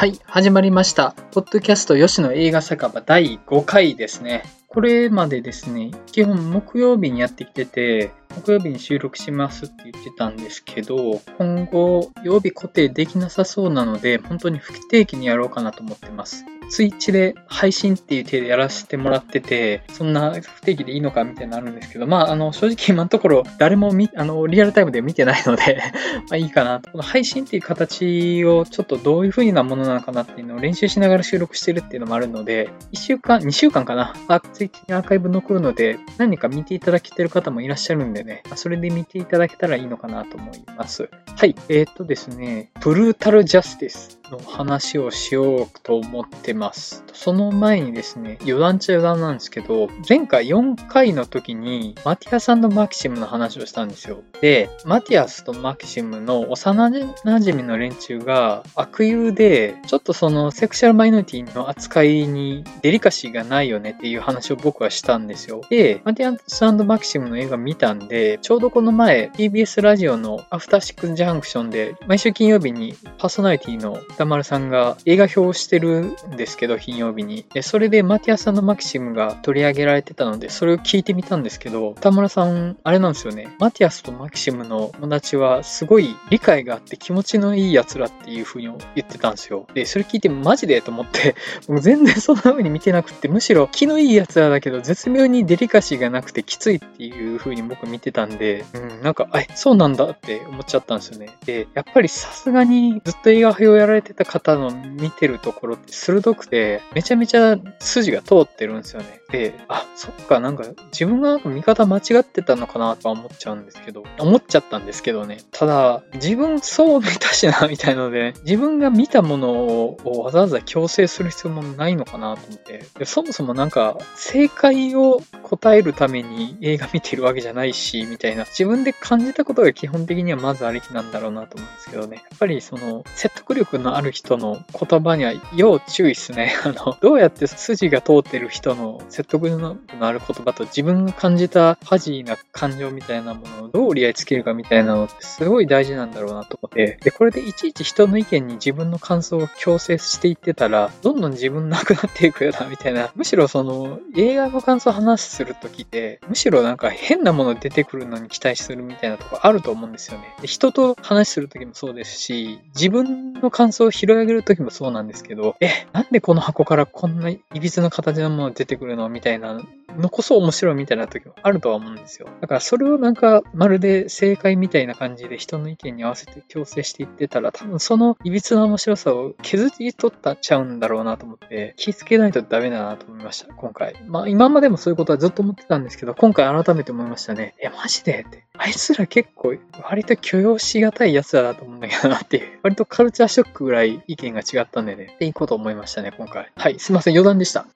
はい、始まりました。ポッドキャスト吉野映画酒場第5回ですね。これまでですね、基本木曜日にやってきてて、木曜日に収録しますって言ってたんですけど、今後曜日固定できなさそうなので、本当に不定期にやろうかなと思ってます。ツイッチで配信っていう手でやらせてもらってて、そんな不定期でいいのかみたいになるんですけど、まあ、あの、正直今のところ誰もみ、あの、リアルタイムで見てないので まあいいかなと。この配信っていう形をちょっとどういう風なものなのかなっていうのを練習しながら収録してるっていうのもあるので、1週間、2週間かな、あツイッチにアーカイブ残るので、何か見ていただけてる方もいらっしゃるんでね、それで見ていただけたらいいのかなと思います。はい、えー、っとですね、ブルータルジャスティス。の話をしようと思ってます。その前にですね、余談っちゃ余談なんですけど、前回4回の時にマティアさんとマキシムの話をしたんですよ。で、マティアスとマキシムの幼馴染の連中が悪友で、ちょっとそのセクシャルマイノリティの扱いにデリカシーがないよねっていう話を僕はしたんですよ。で、マティアスマキシムの映画見たんで、ちょうどこの前 TBS ラジオのアフターシックジャンクションで毎週金曜日にパーソナリティの歌丸さんが映画表をしてるんですけど、金曜日に。で、それでマティアさんのマキシムが取り上げられてたので、それを聞いてみたんですけど、歌丸さん、あれなんですよね。マティアスとマキシムの友達はすごい理解があって気持ちのいい奴らっていう風に言ってたんですよ。で、それ聞いてマジでと思って、もう全然そんな風に見てなくって、むしろ気のいい奴らだけど、絶妙にデリカシーがなくてきついっていう風に僕見てたんで、うん、なんか、え、そうなんだって思っちゃったんですよね。で、やっぱりさすがにずっと映画表をやられてた方の見てるところって鋭くて、めちゃめちゃ筋が通ってるんですよね。で、あ、そっか、なんか自分がなんか見方間違ってたのかなとは思っちゃうんですけど、思っちゃったんですけどね。ただ、自分そう見たしな、みたいので、自分が見たものをわざわざ強制する必要もないのかなと思って、でそもそもなんか正解を答えるために映画見てるわけじゃないし、みたいな、自分で感じたことが基本的にはまずありきなんだろうなと思うんですけどね。やっぱりその説得力のあるある人の言葉には要注意っすね。あの、どうやって筋が通ってる人の説得のある言葉と自分が感じたファジーな感情みたいなものをどう折り合いつけるかみたいなのってすごい大事なんだろうなと思って、で、これでいちいち人の意見に自分の感想を強制していってたら、どんどん自分なくなっていくよな、みたいな。むしろその、映画の感想を話するときって、むしろなんか変なもの出てくるのに期待するみたいなとこあると思うんですよね。で人と話するときもそうですし、自分の感想を拾い上げるときもそうなんですけど、え、なんでこの箱からこんないびつな形のもの出てくるのみたいなのこそ面白いみたいな時もあるとは思うんですよ。だからそれをなんかまるで正解みたいな感じで人の意見に合わせて強制していってたら多分そのいびつな面白さを削り取ったちゃうんだろうなと思って気付けないとダメだなと思いました、今回。まあ今までもそういうことはずっと思ってたんですけど、今回改めて思いましたね。え、マジで？って。あいつら結構割と許容しがたい奴らだと思うんだけどなっていう。割とカルチャーショックぐらい意見が違ったんでね。っていいこと思いましたね、今回。はい、すいません、余談でした。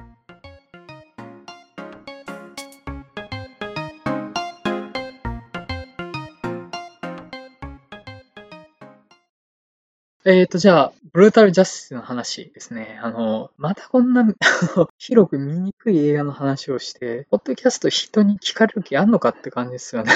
えっ、ー、と、じゃあ、ブルータルジャスティスの話ですね。あの、またこんな広く見にくい映画の話をして、ポッドキャスト人に聞かれる気あんのかって感じですよね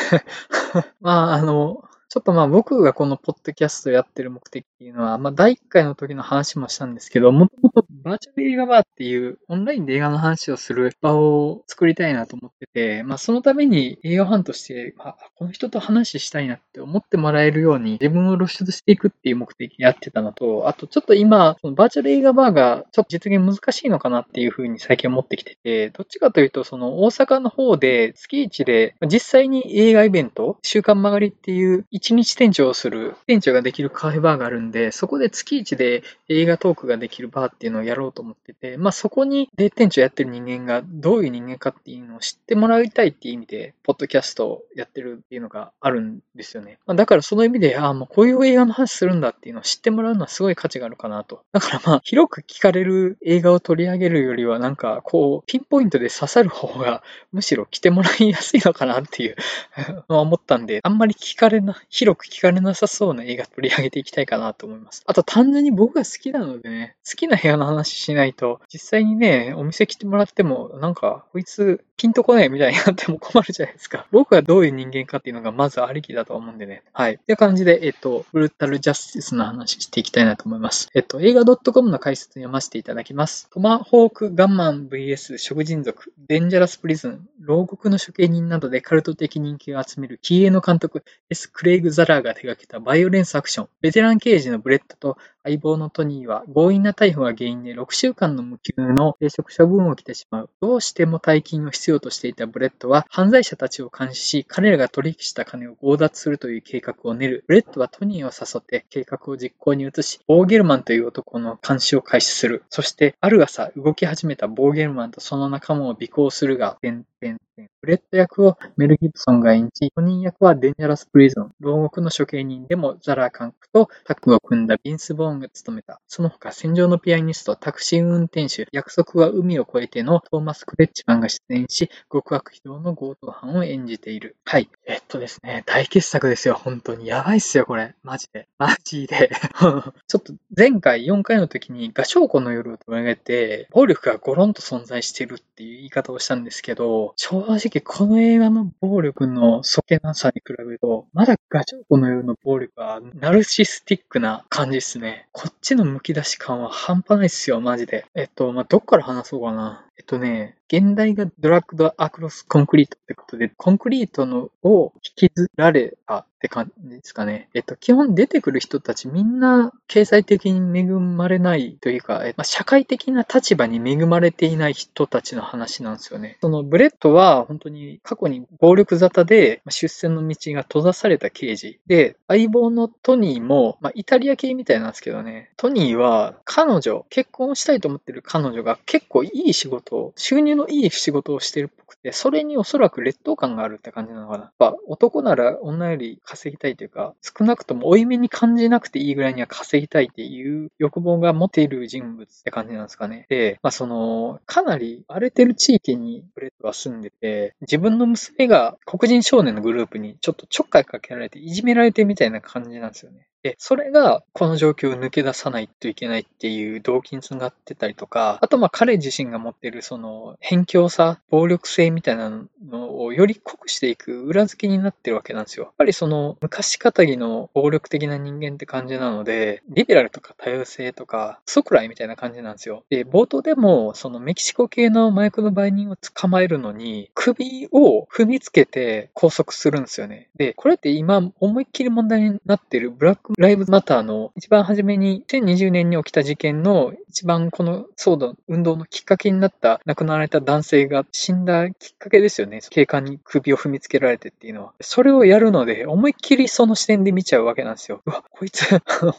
まあ、あの、ちょっとまあ僕がこのポッドキャストやってる目的っていうのは、まあ第1回の時の話もしたんですけど、もともとバーチャル映画バーっていうオンラインで映画の話をする場を作りたいなと思ってて、まあそのために映画ファンとして、まあ、この人と話したいなって思ってもらえるように自分を露出していくっていう目的でやってたのと、あとちょっと今、そのバーチャル映画バーがちょっと実現難しいのかなっていうふうに最近思ってきてて、どっちかというとその大阪の方で月1で実際に映画イベント、週刊曲がりっていう一日店長をする、店長ができるカフェバーがあるんで、そこで月一で映画トークができるバーっていうのをやろうと思ってて、まあそこにで店長やってる人間がどういう人間かっていうのを知ってもらいたいっていう意味で、ポッドキャストをやってるっていうのがあるんですよね。まあ、だからその意味で、ああ、もうこういう映画の話するんだっていうのを知ってもらうのはすごい価値があるかなと。だからまあ、広く聞かれる映画を取り上げるよりは、なんかこう、ピンポイントで刺さる方が、むしろ来てもらいやすいのかなっていう のは思ったんで、あんまり聞かれない広く聞かれなさそうな映画取り上げていきたいかなと思います。あと単純に僕が好きなのでね、好きな部屋の話しないと、実際にね、お店来てもらっても、なんか、こいつピンとこないみたいになっても困るじゃないですか。僕がどういう人間かっていうのがまずありきだと思うんでね。はい。って感じで、えっと、ブルタルジャスティスの話していきたいなと思います。えっと、映画 .com の解説読ませていただきます。トマホークガンマン VS 食人族、デンジャラスプリズン、牢獄の処刑人などでカルト的人気を集める気鋭の監督、S. クレイグ・ザラーが手掛けたバイオレンスアクション。ベテラン刑事のブレッドと相棒のトニーは強引な逮捕が原因で6週間の無給の停職処分を受けてしまう。どうしても大金を必要としていたブレッドは犯罪者たちを監視し、彼らが取引した金を強奪するという計画を練る。ブレッドはトニーを誘って計画を実行に移し、ボーゲルマンという男の監視を開始する。そして、ある朝動き始めたボーゲルマンとその仲間を尾行するが、ブレット役をメル・ギブソンが演じ、本人役はデンジャラス・プリズン、牢獄の処刑人でもザラー監督とタッグを組んだビンス・ボーンが務めた。その他、戦場のピアニスト、タクシー運転手、約束は海を越えてのトーマス・クレッチマンが出演し、極悪非道の強盗犯を演じている。はい。えっとですね、大傑作ですよ、本当に。やばいっすよ、これ。マジで。マジで。ちょっと前回4回の時に、画商庫の夜を取り上げて、暴力がゴロンと存在してるっていう言い方をしたんですけど、正直この映画の暴力のそけなさに比べると、まだガチョウコのような暴力はナルシスティックな感じですね。こっちの剥き出し感は半端ないっすよ、マジで。えっと、まあ、どっから話そうかな。えっとね、原題が Dragged Across Concrete ってことで、コンクリートのを引きずられたって感じですかね。えっと、基本出てくる人たちみんな経済的に恵まれないというか、まあ、社会的な立場に恵まれていない人たちの話なんですよね。そのブレッドは本当に過去に暴力沙汰で出世の道が閉ざされた刑事で、相棒のトニーも、まあ、イタリア系みたいなんですけどね、トニーは彼女、結婚したいと思ってる彼女が結構いい仕事を、収入のいい仕事をしてるっぽくて、それにおそらく劣等感があるって感じなのかな。やっぱ男なら女より稼ぎたいというか、少なくとも負い目に感じなくていいぐらいには稼ぎたいっていう欲望が持っている人物って感じなんですかね。で、まあその、かなり荒れてる地域にブレッドは住んでて、自分の娘が黒人少年のグループにちょっとちょっかいかけられていじめられてみたいな感じなんですよね。で、それがこの状況を抜け出さないといけないっていう動機につながってたりとか、あとまあ彼自身が持ってるその偏狭さ、暴力性みたいなのをより濃くしていく裏付けになってるわけなんですよ。やっぱりその昔かたぎの暴力的な人間って感じなので、リベラルとか多様性とか、ソクライみたいな感じなんですよ。で、冒頭でもそのメキシコ系の麻薬の売人を捕まえるのに、首を踏みつけて拘束するんですよね。で、これって今思いっきり問題になってるブラックライブマターの一番初めに2020年に起きた事件の一番この騒動、運動のきっかけになった亡くなられた男性が死んだきっかけですよね。警官に首を踏みつけられてっていうのは。それをやるので、思いっきりその視点で見ちゃうわけなんですよ。うわ、こいつ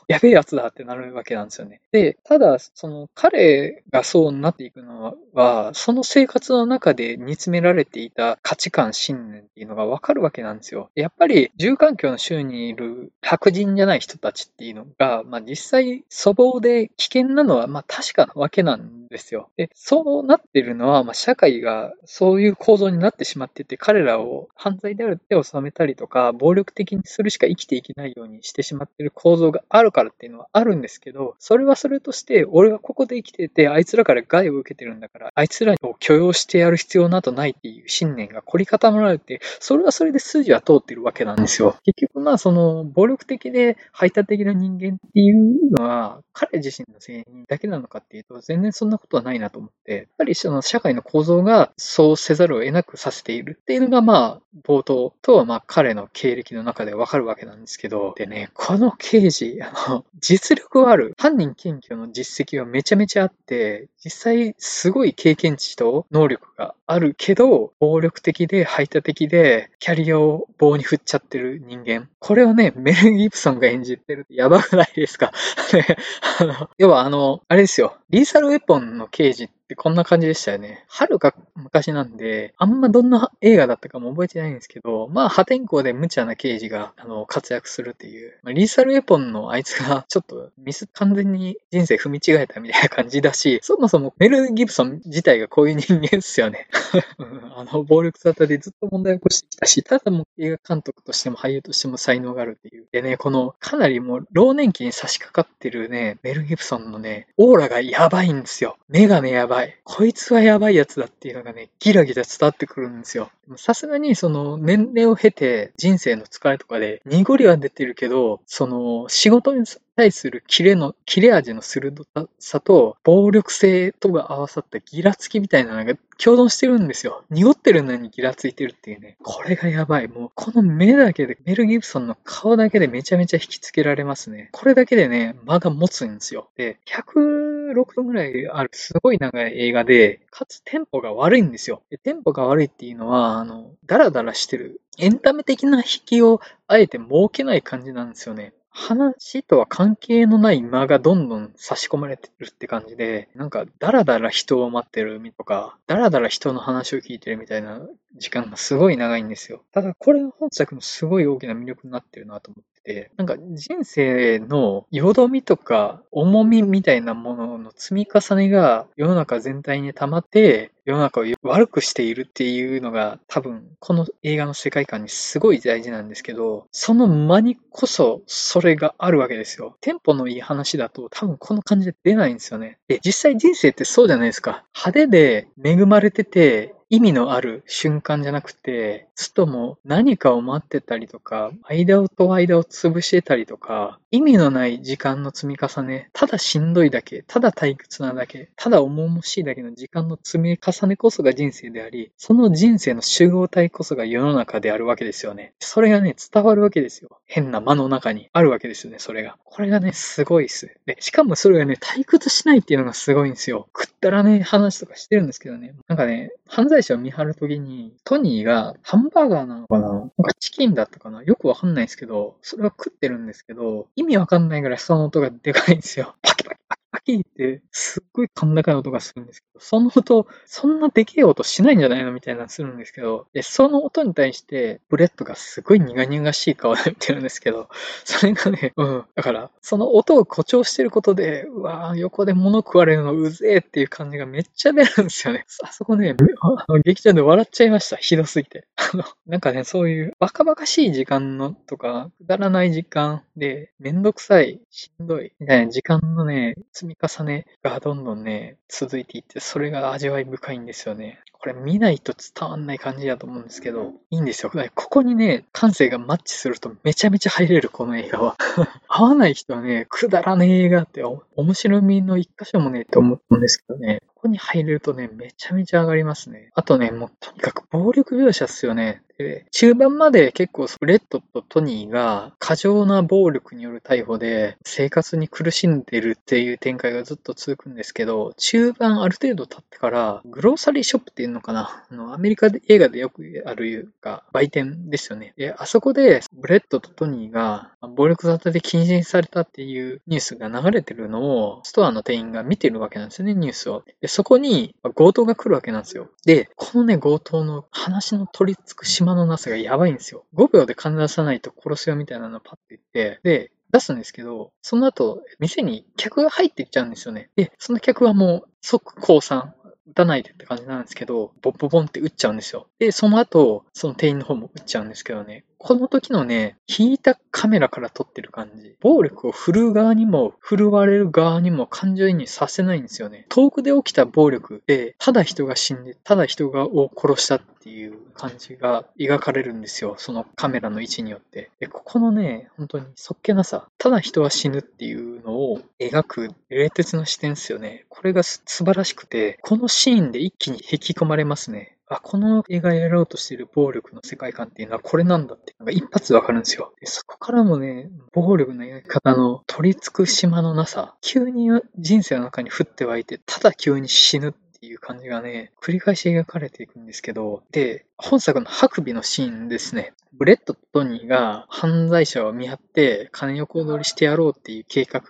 やべえやつだってなるわけなんですよね。で、ただ、その彼がそうなっていくのは、その生活の中で煮詰められていた価値観、信念っていうのがわかるわけなんですよ。やっぱり、住環境の州にいる白人じゃない人たちっていうのが、まあ実際粗暴で危険なのは、まあ確かなわけなんですよ。で、そうなってるのは、まあ社会がそういう構造になってしまってて、彼らを犯罪である手を収めたりとか、暴力的にするしか生きていけないようにしてしまってる構造があるからっていうのはあるんですけど、それはそれとして、俺はここで生きてて、あいつらから害を受けてるんだから、あいつらを許容してやる必要などないっていう信念が凝り固まられて、それはそれで筋は通ってるわけなんですよ。結局まあその、暴力的で排他的な人間っていうのは、彼自身の責任だけなのかっていうと、全然そんなことはないなと思って、やっぱりその社会の構造がそうせざるを得なくさせているっていうのが、まあ、冒頭とはまあ彼の経歴の中でわかるわけなんですけど、でね、この刑事、あの、実力はある。犯人検挙の実績はめちゃめちゃあって、実際すごい経験値と能力があるけど、暴力的で排他的で、キャリアを棒に振っちゃってる人間。これをね、メル・ギブソンが演じてるってやばくないですか？あの、要はあの、あれですよ。リーサルウェポンの刑事っってこんな感じでしたよね。遥か昔なんで、あんまどんな映画だったかも覚えてないんですけど、まあ破天荒で無茶な刑事があの活躍するっていう。まあ、リーサルエポンのあいつがちょっとミス完全に人生踏み違えたみたいな感じだし、そもそもメル・ギブソン自体がこういう人間ですよね。あの、暴力沙汰でずっと問題起こしてきたし、ただもう映画監督としても俳優としても才能があるっていう。でね、このかなりもう老年期に差し掛かってるね、メル・ギブソンのね、オーラがやばいんですよ。目がね、やばい。いこいつはやばいやつだっていうのがね、ギラギラ伝わってくるんですよ。さすがにその年齢を経て人生の疲れとかで濁りは出てるけど、その仕事に対するキレの、切れ味の鋭さと暴力性とが合わさったギラつきみたいなのが共存してるんですよ。濁ってるのにギラついてるっていうね。これがやばい。もうこの目だけで、メル・ギブソンの顔だけでめちゃめちゃ引きつけられますね。これだけでね、間が持つんですよ。で、100 16分ぐらいあるすごい長い映画で、かつテンポが悪いんですよ。でテンポが悪いっていうのは、あの、ダラダラしてる。エンタメ的な引きをあえて設けない感じなんですよね。話とは関係のない間がどんどん差し込まれてるって感じで、なんか、だらだら人を待ってるとか、だらだら人の話を聞いてるみたいな時間がすごい長いんですよ。ただ、これの本作のすごい大きな魅力になってるなと思ってて、なんか人生のよみとか重みみたいなものの積み重ねが世の中全体に溜まって、世の中を悪くしているっていうのが多分この映画の世界観にすごい大事なんですけど、その間にこそそれがあるわけですよ。テンポのいい話だと多分この感じで出ないんですよね。で、実際人生ってそうじゃないですか。派手で恵まれてて、意味のある瞬間じゃなくて、つとも何かを待ってたりとか、間をと間を潰してたりとか、意味のない時間の積み重ね、ただしんどいだけ、ただ退屈なだけ、ただ重々しいだけの時間の積み重ねこそが人生であり、その人生の集合体こそが世の中であるわけですよね。それがね、伝わるわけですよ。変な間の中にあるわけですよね、それが。これがね、すごいっす。で、しかもそれがね、退屈しないっていうのがすごいんですよ。くったらね、話とかしてるんですけどね。なんかね、犯罪者を見張るときに、トニーがハンバーガーなの。かななんかチキンだったかな。よくわかんないですけど、それは食ってるんですけど、意味わかんないぐらいその音がでかいんですよ。パキパキパアキパキって、すっごい甲高い音がするんですけど、その音、そんなでけえ音しないんじゃないのみたいなするんですけど、で、その音に対して、ブレッドがすごい苦々しい顔で見てるんですけど、それがね、うん。だから、その音を誇張してることで、うわぁ、横で物食われるのうぜえっていう感じがめっちゃ出るんですよね。あそこね、あの劇場で笑っちゃいました。ひどすぎて。の、なんかね、そういうバカバカしい時間のとか、くだらない時間で、めんどくさい、しんどい、みたいな時間のね、積み重ねがどんどんね、続いていって、それが味わい深いんですよね。これ見ないと伝わんない感じだと思うんですけど、いいんですよ。ここにね、感性がマッチするとめちゃめちゃ入れる、この映画は。合わない人はね、くだらねえ映画って面白みの一箇所もねって思ったんですけどね、ここに入れるとね、めちゃめちゃ上がりますね。あとね、もうとにかく暴力描写っすよね。で、中盤まで結構レッドとトニーが過剰な暴力による逮捕で生活に苦しんでるっていう展開がずっと続くんですけど、中盤ある程度経ってから grocery shop っていうのかなあの、アメリカで映画でよくあるいうか、売店ですよね。で、あそこでブレッドとトニーが暴力沙汰で禁止されたっていうニュースが流れてるのをストアの店員が見てるわけなんですよね、ニュースを。で、そこに強盗が来るわけなんですよ。で、このね、強盗の話の取り付く島のなさがやばいんですよ。5秒で金出さないと殺すよみたいなのをパッて言って、で、出すんですけど、その後、店に客が入っていっちゃうんですよね。で、その客はもう即降参。打たないでって感じなんですけど、ボッボボンって打っちゃうんですよ。で、その後、その店員の方も打っちゃうんですけどね、この時のね、引いたカメラから撮ってる感じ。暴力を振るう側にも、振るわれる側にも感情移入させないんですよね。遠くで起きた暴力で、ただ人が死んで、ただ人がを殺したっていう感じが描かれるんですよ。そのカメラの位置によって。で、ここのね、本当にそっけなさ、ただ人は死ぬっていうのを描く冷徹な視点ですよね。これが素晴らしくて、このシーンで一気に引き込まれますね。あ、この映画やろうとしている暴力の世界観っていうのはこれなんだっていうのが一発わかるんですよ。でそこからもね、暴力のやり方の取り付く島のなさ、急に人生の中に降って湧いて、ただ急に死ぬっていう感じがね、繰り返し描かれていくんですけど、で、本作の白眉のシーンですね。ブレットとトニーが犯罪者を見張って金横取りしてやろうっていう計画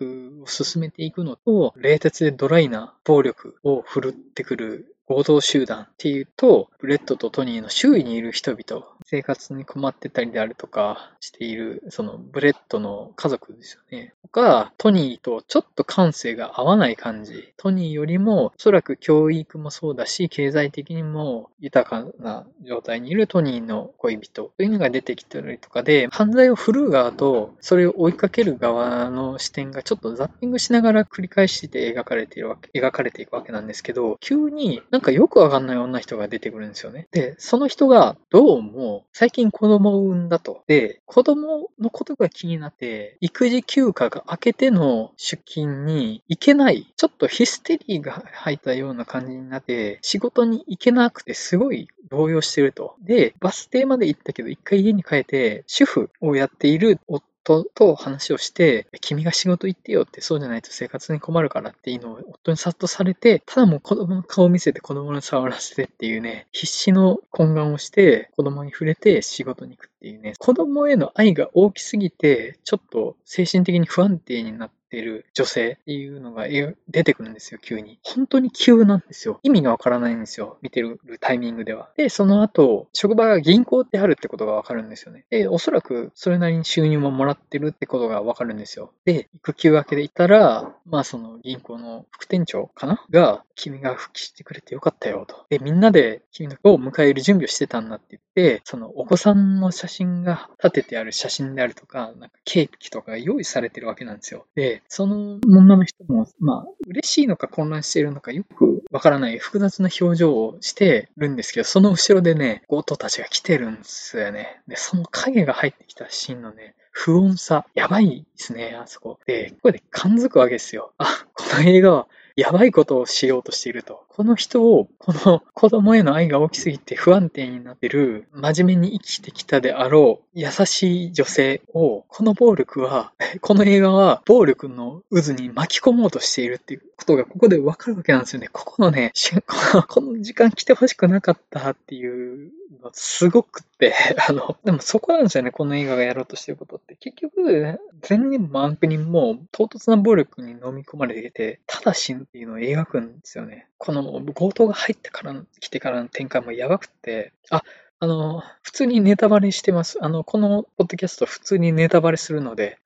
を進めていくのと、冷徹でドライな暴力を振るってくる強盗集団っていうと、ブレッドとトニーの周囲にいる人々、生活に困ってたりであるとかしている、そのブレッドの家族ですよね。とか、トニーとちょっと感性が合わない感じ。トニーよりも、おそらく教育もそうだし、経済的にも豊かな状態にいるトニーの恋人というのが出てきたりとかで、犯罪を振るう側と、それを追いかける側の視点がちょっとザッピングしながら繰り返して描かれているわけ、描かれていくわけなんですけど、急になんかよくわかんない女人が出てくるんですよね。で、その人がどうも最近子供を産んだと。で、子供のことが気になって、育児休暇が明けての出勤に行けない、ちょっとヒステリーが入ったような感じになって、仕事に行けなくてすごい動揺してると。で、バス停まで行ったけど、一回家に帰って、主婦をやっている夫夫と話をして、君が仕事行ってよって、そうじゃないと生活に困るからっていうのを夫に殺到されて、ただもう子供の顔を見せて子供に触らせてっていうね、必死の懇願をして子供に触れて仕事に行くっていうね、子供への愛が大きすぎて、ちょっと精神的に不安定になって、てる女性っていうのが出てくるんですよ、急に。本当に急なんですよ。意味がわからないんですよ、見てるタイミングでは。で、その後、職場が銀行ってあるってことがわかるんですよね。で、おそらくそれなりに収入ももらってるってことがわかるんですよ。で、育休明けでいたら、まあその銀行の副店長かな？が、君が復帰してくれてよかったよと。で、みんなで君の子を迎える準備をしてたんだって言って、そのお子さんの写真が立ててある写真であるとか、なんかケーキとかが用意されてるわけなんですよ。で、その女の人も、まあ、嬉しいのか混乱しているのかよくわからない複雑な表情をしてるんですけど、その後ろでね、強盗たちが来てるんですよね。で、その影が入ってきたシーンのね、不穏さ、やばいですね、あそこ。で、ここで感づくわけですよ。あ、この映画はやばいことをしようとしていると。この人を、この子供への愛が大きすぎて不安定になってる、真面目に生きてきたであろう、優しい女性を、この暴力は、この映画は暴力の渦に巻き込もうとしているっていうことがここでわかるわけなんですよね。ここのね、この時間来てほしくなかったっていうすごくって、あの、でもそこなんですよね、この映画がやろうとしてることって。結局、全人も安否人も唐突な暴力に飲み込まれていて、ただ死ぬっていうのを描くんですよね。この強盗が入ってから、来てからの展開もやばくって、あ、あの、普通にネタバレしてます。あの、このポッドキャスト普通にネタバレするので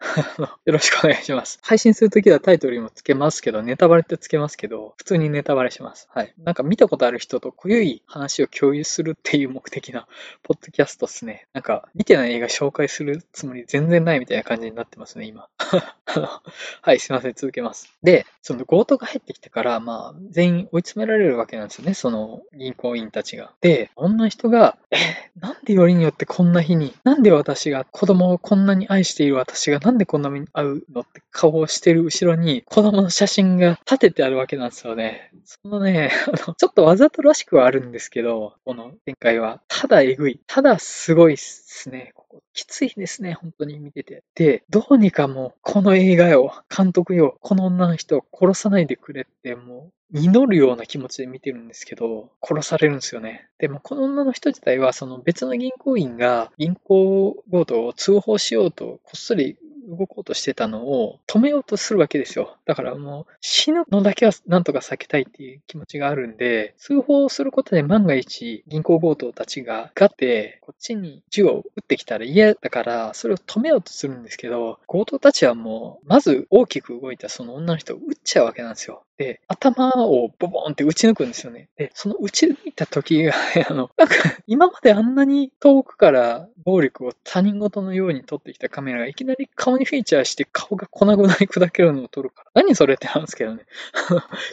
よろしくお願いします。配信するときはタイトルにもつけますけど、ネタバレってつけますけど、普通にネタバレします。はい。なんか見たことある人と濃ゆい話を共有するっていう目的なポッドキャストっすね。なんか、見てない映画紹介するつもり全然ないみたいな感じになってますね、今。はい、すいません、続けます。で、その強盗が入ってきてから、まあ、全員追い詰められるわけなんですよね、その銀行員たちが。で、女人が、え なんでよりによってこんな日に、なんで私が、子供をこんなに愛している私がなんでこんな目に遭うのって顔をしてる後ろに子供の写真が立ててあるわけなんですよね。そのね、あの、ちょっとわざとらしくはあるんですけど、この展開は。ただえぐい。ただすごいっすね。きついですね、本当に見てて。で、どうにかもう、この映画よ、監督よ、この女の人を殺さないでくれって、もう、祈るような気持ちで見てるんですけど、殺されるんですよね。でも、この女の人自体は、その別の銀行員が銀行強盗を通報しようと、こっそり動こうとしてたのを止めようとするわけですよ。だからもう死ぬのだけはなんとか避けたいっていう気持ちがあるんで、通報することで万が一銀行強盗たちがガってこっちに銃を撃ってきたら嫌だから、それを止めようとするんですけど、強盗たちはもう、まず大きく動いたその女の人を撃っちゃうわけなんですよ。で、頭をボボンって打ち抜くんですよね。で、その打ち抜いた時が、あの、なんか、今まであんなに遠くから暴力を他人事のように撮ってきたカメラがいきなり顔にフィーチャーして顔が粉々に砕けるのを撮るから。何それってなんですけどね。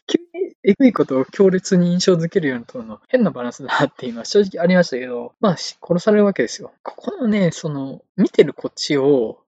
急 にエグいことを強烈に印象づけるように撮るの変なバランスだなっていうのは正直ありましたけど、まあ、殺されるわけですよ。ここのね、その、見てるこっちを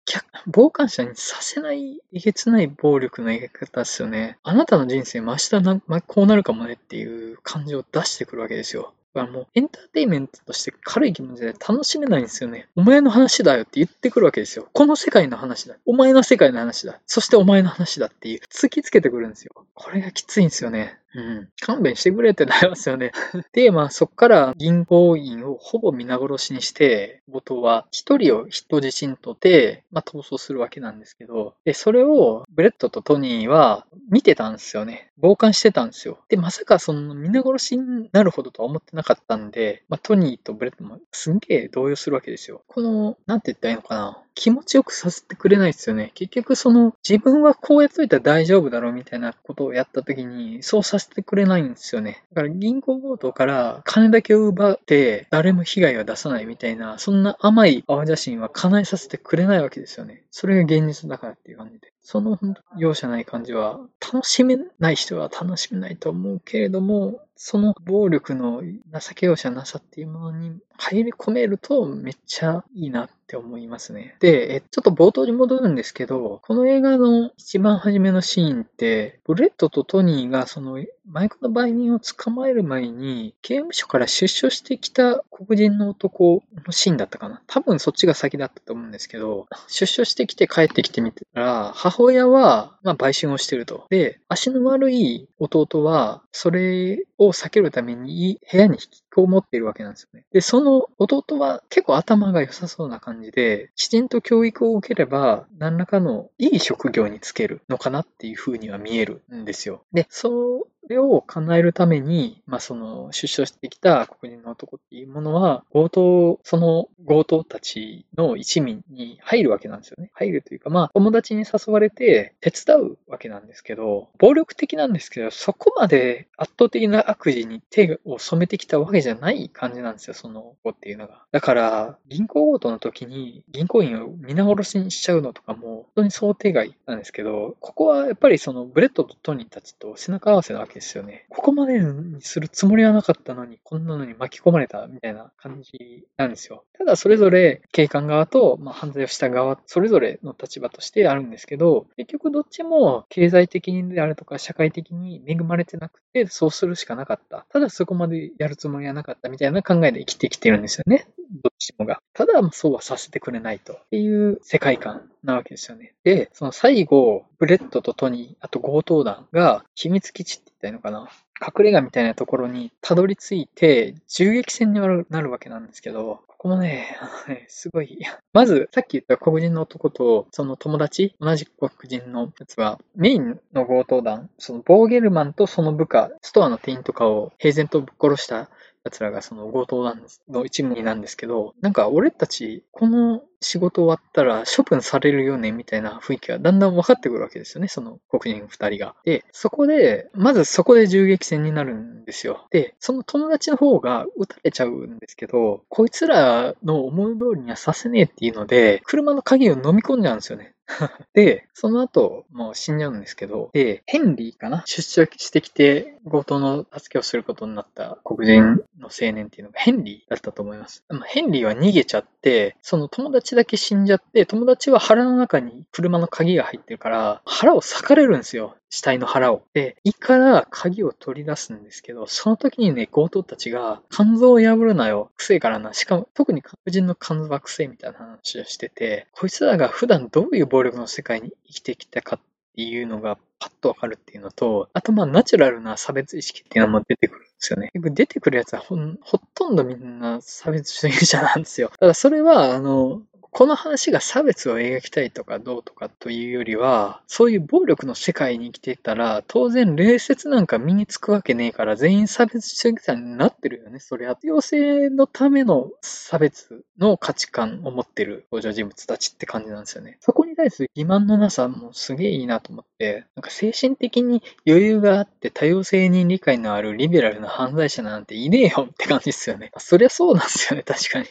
傍観者にさせないえげつない暴力の描き方ですよね。あなたの人生も明日な、まこうなるかもねっていう感じを出してくるわけですよ。だからもうエンターテインメントとして軽い気持ちで楽しめないんですよね。お前の話だよって言ってくるわけですよ。この世界の話だ。お前の世界の話だ。そしてお前の話だっていう突きつけてくるんですよ。これがきついんですよね。うん。勘弁してくれってなりますよね。で、まあそっから銀行員をほぼ皆殺しにして、強盗は一人を人質にとって、まあ逃走するわけなんですけど、で、それをブレッドとトニーは見てたんですよね。傍観してたんですよ。で、まさかその皆殺しになるほどとは思ってなかったんで、まあトニーとブレッドもすんげえ動揺するわけですよ。この、なんて言ったらいいのかな。気持ちよくさせてくれないですよね。結局その自分はこうやっといたら大丈夫だろうみたいなことをやった時にそうさせてくれないんですよね。だから銀行強盗から金だけを奪って誰も被害は出さないみたいな、そんな甘い青写真は叶えさせてくれないわけですよね。それが現実だからっていう感じで。その容赦ない感じは楽しめない人は楽しめないと思うけれども、その暴力の情け容赦なさっていうものに入り込めるとめっちゃいいなって思いますね。で、ちょっと冒頭に戻るんですけど、この映画の一番初めのシーンって、ブレッドとトニーがその麻薬の売人を捕まえる前に、刑務所から出所してきた黒人の男のシーンだったかな。多分そっちが先だったと思うんですけど、出所してきて帰ってきてみたら、母親は、まあ、売春をしてると。で、足の悪い弟は、それを避けるために部屋に引きこもっているわけなんですよね。で、その弟は結構頭が良さそうな感じで、きちんと教育を受ければ、何らかのいい職業に就けるのかなっていう風には見えるんですよ。で、それを叶えるために、まあ、その、出所してきた黒人の男っていうものは、強盗、その強盗たちの一味に入るわけなんですよね。入るというか、まあ、友達に誘われて手伝うわけなんですけど、暴力的なんですけど、そこまで圧倒的な悪事に手を染めてきたわけじゃない感じなんですよ、その子っていうのが。だから、銀行強盗の時に銀行員を皆殺しにしちゃうのとかも、本当に想定外なんですけど、ここはやっぱりそのブレッドとトニーたちと背中合わせなわけですですよね。ここまでにするつもりはなかったのに、こんなのに巻き込まれたみたいな感じなんですよ。ただそれぞれ警官側と、まあ、犯罪をした側、それぞれの立場としてあるんですけど、結局どっちも経済的にであるとか社会的に恵まれてなくて、そうするしかなかった。ただそこまでやるつもりはなかったみたいな考えで生きてきてるんですよね。どっちもが。ただ、そうはさせてくれないとっていう世界観なわけですよね。で、その最後、ブレッドとトニー、あと強盗団が秘密基地ってったらいいのかな。隠れ家みたいなところにたどり着いて、銃撃戦になるわけなんですけど、ここもね、すごい。まず、さっき言った黒人の男と、その友達、同じ黒人のやつは、メインの強盗団、そのボーゲルマンとその部下、ストアの店員とかを平然とぶっ殺した奴らがその強盗なんです、の一部なんですけど、なんか俺たち、この仕事終わったら処分されるよね、みたいな雰囲気がだんだん分かってくるわけですよね、その黒人二人が。で、そこで、まずそこで銃撃戦になるんですよ。で、その友達の方が撃たれちゃうんですけど、こいつらの思い通りにはさせねえっていうので、車の鍵を飲み込んじゃうんですよね。で、その後、もう死んじゃうんですけど、で、ヘンリーかな？出所してきて強盗の助けをすることになった黒人の青年っていうのがヘンリーだったと思います。でもヘンリーは逃げちゃって、その友達だけ死んじゃって、友達は腹の中に車の鍵が入ってるから、腹を裂かれるんですよ。死体の腹を。で、胃から鍵を取り出すんですけど、その時にね、強盗たちが、肝臓を破るなよ。癖からな。しかも、特に黒人の肝臓は癖みたいな話をしてて、こいつらが普段どういう暴力の世界に生きてきたかっていうのがパッとわかるっていうのと、あとまあナチュラルな差別意識っていうのも出てくるんですよね。出てくるやつはほほとんどみんな差別主義者なんですよ。た だそれは、あの、この話が差別を描きたいとかどうとかというよりは、そういう暴力の世界に生きていたら、当然礼節なんか身につくわけねえから、全員差別主義者になってるよね。それは、要請のための差別の価値観を持ってる登場人物たちって感じなんですよね。そこに対する欺瞞のなさもすげえいいなと思って、なんか精神的に余裕があって多様性に理解のあるリベラルな犯罪者なんていねえよって感じですよね。そりゃそうなんですよね、確かに。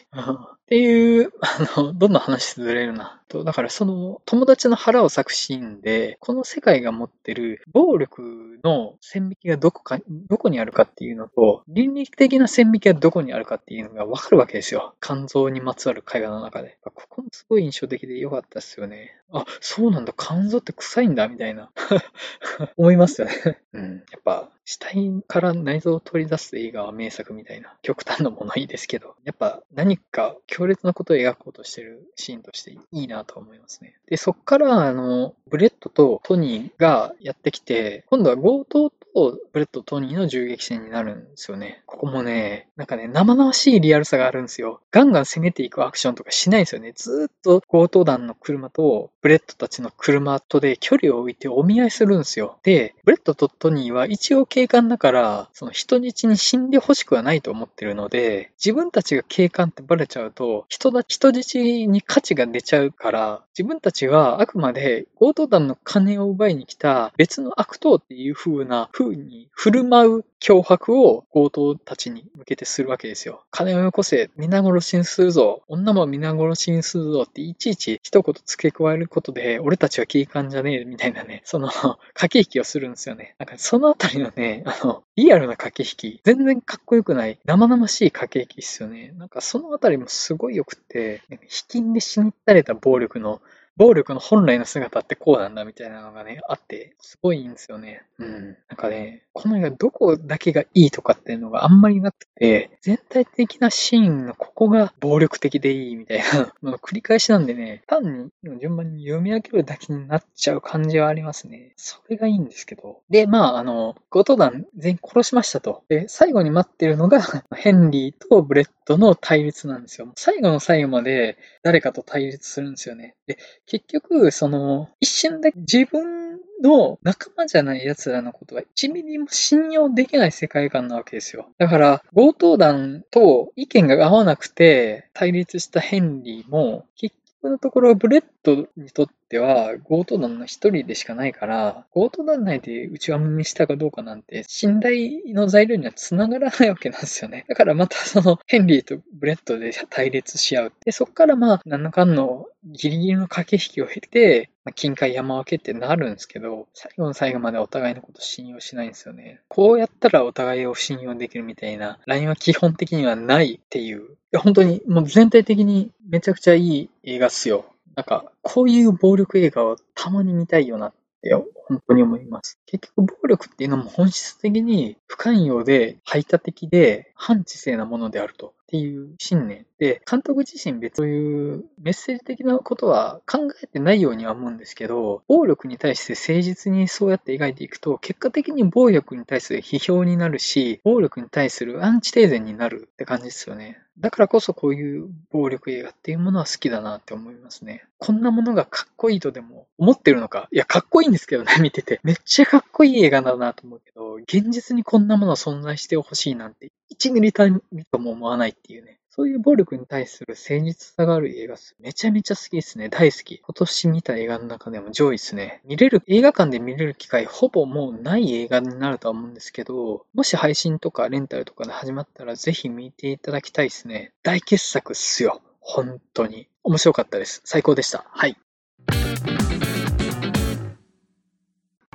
っていう、あの、どんどん話ずれるな。と、だからその友達の腹を裂くシーンで、この世界が持ってる暴力の線引きがどこか、どこにあるかっていうのと、倫理的な線引きがどこにあるかっていうのがわかるわけですよ。肝臓にまつわる会話の中で。ここもすごい印象的で良かったですよね。あ、そうなんだ、肝臓って臭いんだ、みたいな。思いますよね。うん。やっぱ、死体から内臓を取り出す映画は名作みたいな、極端なものいいですけど、やっぱ何か強烈なことを描こうとしてるシーンとしていいなと思いますね。で、そっから、あの、ブレッドとトニーがやってきて、今度は強盗とブレッド・トニーの銃撃戦になるんですよね。ここもね、なんかね、生々しいリアルさがあるんですよ。ガンガン攻めていくアクションとかしないんですよね。ずっと強盗団の車とブレッドたちの車とで距離を置いてお見合いするんですよ。で、ブレッドとトニーは一応警官だから、その人質に死んでほしくはないと思ってるので、自分たちが警官ってバレちゃうと、人だ人質に価値が出ちゃうから、自分たちはあくまで強盗団の金を奪いに来た別の悪党っていう風な風に振る舞う脅迫を強盗たちに向けてするわけですよ。金をよこせ、皆殺しにするぞ、女も皆殺しにするぞっていちいち一言付け加えることで、俺たちは警官じゃねえみたいなね、その 駆け引きをするんですよね。なんかそのあたりのね、あの、リアルな駆け引き、全然かっこよくない、生々しい駆け引きっすよね。なんかそのあたりもすごい良くて、ね引きんで死にったれた暴力の暴力の本来の姿ってこうなんだみたいなのがね、あって、すごいいいんですよね。うん。なんかね、この映画どこだけがいいとかっていうのがあんまりなくて、全体的なシーンのここが暴力的でいいみたいなのの繰り返しなんでね、単に順番に読み上げるだけになっちゃう感じはありますね。それがいいんですけど。で、まあ、あの、強盗団全員殺しましたと。で、最後に待ってるのが、ヘンリーとブレッドの対立なんですよ。最後の最後まで誰かと対立するんですよね。で、結局、その、一瞬だけ自分の仲間じゃない奴らのことは1ミリも信用できない世界観なわけですよ。だから、強盗団と意見が合わなくて対立したヘンリーも、結局のところブレッドにとってては、強盗団の一人でしかないから、強盗団内で内輪もめしたかどうかなんて、信頼の材料には繋がらないわけなんですよね。だからまたその、ヘンリーとブレッドで対立し合う。で、そっからまあ、何のかのギリギリの駆け引きを経て、まあ、金塊山分けってなるんですけど、最後の最後までお互いのこと信用しないんですよね。こうやったらお互いを信用できるみたいな、LINE は基本的にはないっていう。いや、本当にもう全体的にめちゃくちゃいい映画っすよ。なんか、こういう暴力映画をたまに見たいよなって本当に思います。結局暴力っていうのも本質的に不寛容で排他的で反知性なものであると。っていう信念で、監督自身別そういうメッセージ的なことは考えてないようには思うんですけど、暴力に対して誠実にそうやって描いていくと、結果的に暴力に対する批評になるし、暴力に対するアンチテーゼになるって感じですよね。だからこそこういう暴力映画っていうものは好きだなって思いますね。こんなものがかっこいいとでも思ってるのか？いや、かっこいいんですけどね、見てて。めっちゃかっこいい映画だなと思うけど、現実にこんなもの存在してほしいなんて1ミリたりとも思わないっていうね。そういう暴力に対する誠実さがある映画すめちゃめちゃ好きですね。大好き。今年見た映画の中でも上位ですね。見れる、映画館で見れる機会ほぼもうない映画になるとは思うんですけど、もし配信とかレンタルとかで始まったらぜひ見ていただきたいですね。大傑作っすよ。本当に。面白かったです。最高でした。はい。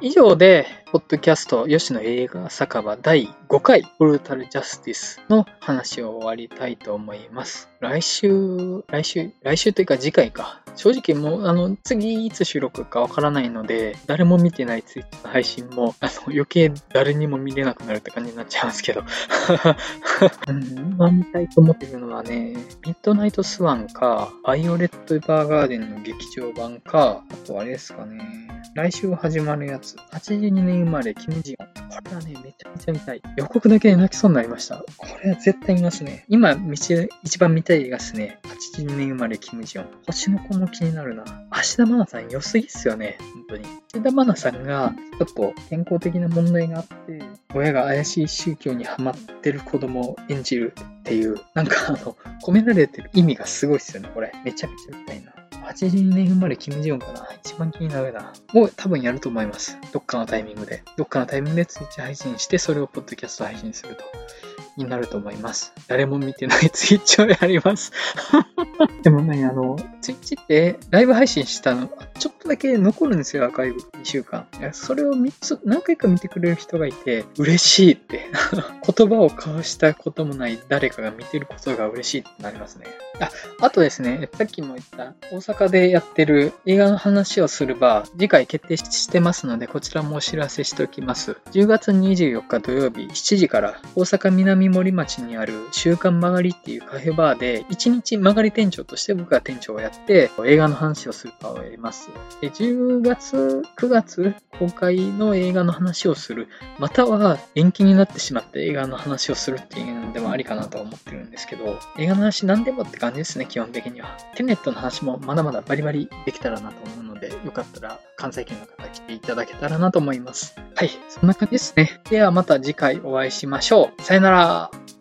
以上で、ポッドキャスト吉野映画酒場第5回ブルータルジャスティスの話を終わりたいと思います。来週、来週、来週というか次回か。正直もう、あの、次いつ収録かわからないので、誰も見てないツイッターの配信も、あの、余計誰にも見れなくなるって感じになっちゃうんですけど。うん、今見たいと思ってるのはね、ミッドナイトスワンか、バイオレット・エヴァーガーデンの劇場版か、あとあれですかね、来週始まるやつ、82年生まれ、キム・ジヨン。これはね、めちゃめちゃ見たい。予告だけで泣きそうになりました。これは絶対見ますね。今、一番見たい映画ですね。82年生まれ、キム・ジヨン。星の子も気になるな。芦田愛菜さん良すぎっすよね。本当に。芦田愛菜さんが、ちょっと健康的な問題があって、親が怪しい宗教にハマってる子供を演じるっていう、なんかあの、込められてる意味がすごいっすよね、これ。めちゃめちゃ見たいな。82年生まれキム・ジヨンかな一番気になるな。もう多分やると思います。どっかのタイミングで。どっかのタイミングでツイッチ配信して、それをポッドキャスト配信すると。になると思います。誰も見てないツイッチをやります。でもね、あの、ツイッチってライブ配信したの、ちょっだけ残るんですよ、アーカイブ。2週間。いやそれを3つ、何回か見てくれる人がいて、嬉しいって。言葉を交わしたこともない誰かが見てることが嬉しいってなりますね。あ、あとですね、さっきも言った大阪でやってる映画の話をするバー、次回決定してますので、こちらもお知らせしておきます。10月24日土曜日7時から大阪南森町にある週刊曲がりっていうカフェバーで、1日曲がり店長として僕が店長をやって映画の話をするかをやります。で10月、9月公開の映画の話をする、または延期になってしまった映画の話をするっていうのでもありかなと思ってるんですけど、映画の話何でもって感じですね、基本的には。テネットの話もまだまだバリバリできたらなと思うので、よかったら関西圏の方来ていただけたらなと思います。はい、そんな感じですね。ではまた次回お会いしましょう。さよなら。